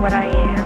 what I am.